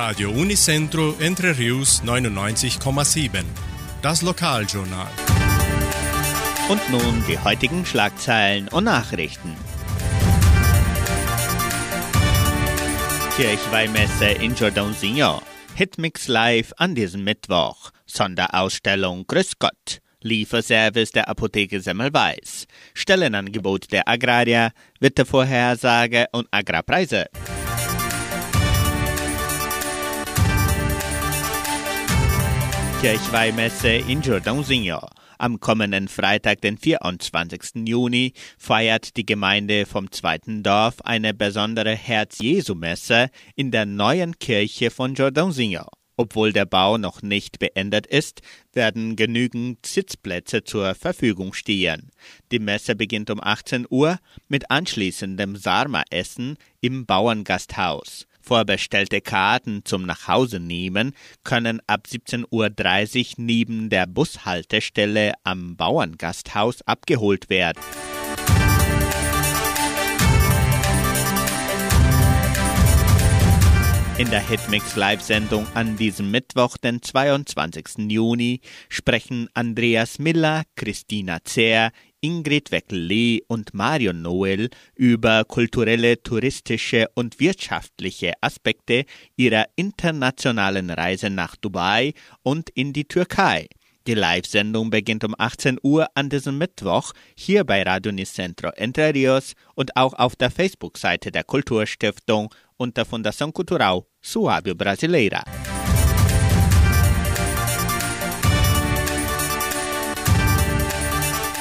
Radio Unicentro Entre Rius 99,7. Das Lokaljournal. Und nun die heutigen Schlagzeilen und Nachrichten. Kirchweihmesse in Jordãozinho. Hitmix Live an diesem Mittwoch. Sonderausstellung Grüß Gott. Lieferservice der Apotheke Semmelweis. Stellenangebot der Agrarier, Wettervorhersage und Agrarpreise. Kirchweihmesse in Jordãozinho. Am kommenden Freitag, den 24. Juni, feiert die Gemeinde vom zweiten Dorf eine besondere Herz-Jesu-Messe in der neuen Kirche von Jordãozinho. Obwohl der Bau noch nicht beendet ist, werden genügend Sitzplätze zur Verfügung stehen. Die Messe beginnt um 18 Uhr mit anschließendem Sarma-Essen im Bauerngasthaus. Vorbestellte Karten zum Nachhausenehmen können ab 17.30 Uhr neben der Bushaltestelle am Bauerngasthaus abgeholt werden. In der Hitmix Live-Sendung an diesem Mittwoch, den 22. Juni, sprechen Andreas Miller, Christina Zehr, Ingrid Weckel-Lee und Marion Noel über kulturelle, touristische und wirtschaftliche Aspekte ihrer internationalen Reise nach Dubai und in die Türkei. Die Live-Sendung beginnt um 18 Uhr an diesem Mittwoch hier bei Radio Nicentro Entre Rios und auch auf der Facebook-Seite der Kulturstiftung unter Fundação Cultural Suábio Brasileira.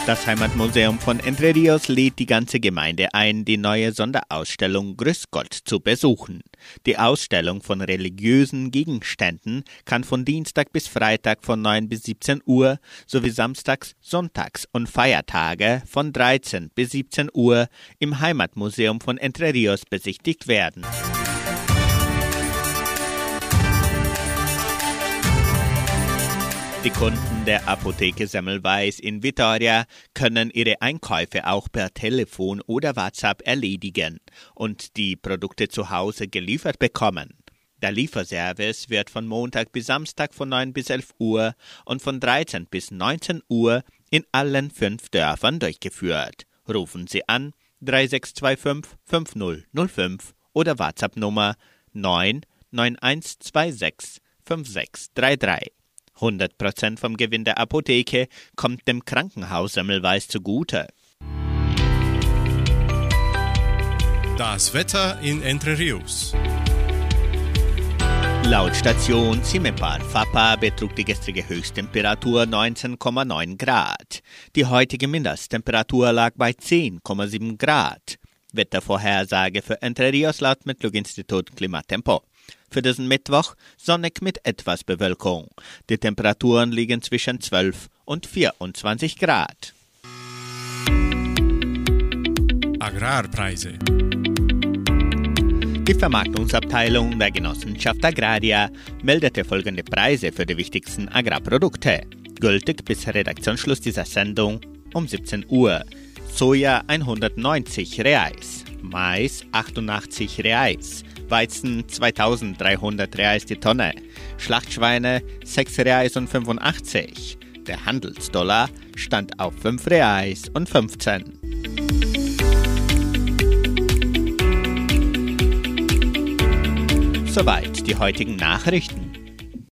Das Heimatmuseum von Entre Rios lädt die ganze Gemeinde ein, die neue Sonderausstellung Grüß Gott zu besuchen. Die Ausstellung von religiösen Gegenständen kann von Dienstag bis Freitag von 9 bis 17 Uhr sowie samstags, sonntags und Feiertage von 13 bis 17 Uhr im Heimatmuseum von Entre Rios besichtigt werden. Die Kunden der Apotheke Semmelweis in Vitoria können ihre Einkäufe auch per Telefon oder WhatsApp erledigen und die Produkte zu Hause geliefert bekommen. Der Lieferservice wird von Montag bis Samstag von 9 bis 11 Uhr und von 13 bis 19 Uhr in allen fünf Dörfern durchgeführt. Rufen Sie an 3625 5005 oder WhatsApp Nummer 99126 5633. 100% vom Gewinn der Apotheke kommt dem Krankenhaus Semmelweis zugute. Das Wetter in Entre Rios. Laut Station Cimepar Fapa betrug die gestrige Höchsttemperatur 19,9 Grad. Die heutige Mindesttemperatur lag bei 10,7 Grad. Wettervorhersage für Entre Rios laut Metlog-Institut Klimatempo. Für diesen Mittwoch sonnig mit etwas Bewölkung. Die Temperaturen liegen zwischen 12 und 24 Grad. Agrarpreise. Die Vermarktungsabteilung der Genossenschaft Agraria meldete folgende Preise für die wichtigsten Agrarprodukte. Gültig bis Redaktionsschluss dieser Sendung um 17 Uhr. Soja 190 Reais, Mais 88 Reais, Weizen 2300 Reais die Tonne, Schlachtschweine 6 Reais und 85. Der Handelsdollar stand auf 5 Reais und 15. Soweit die heutigen Nachrichten.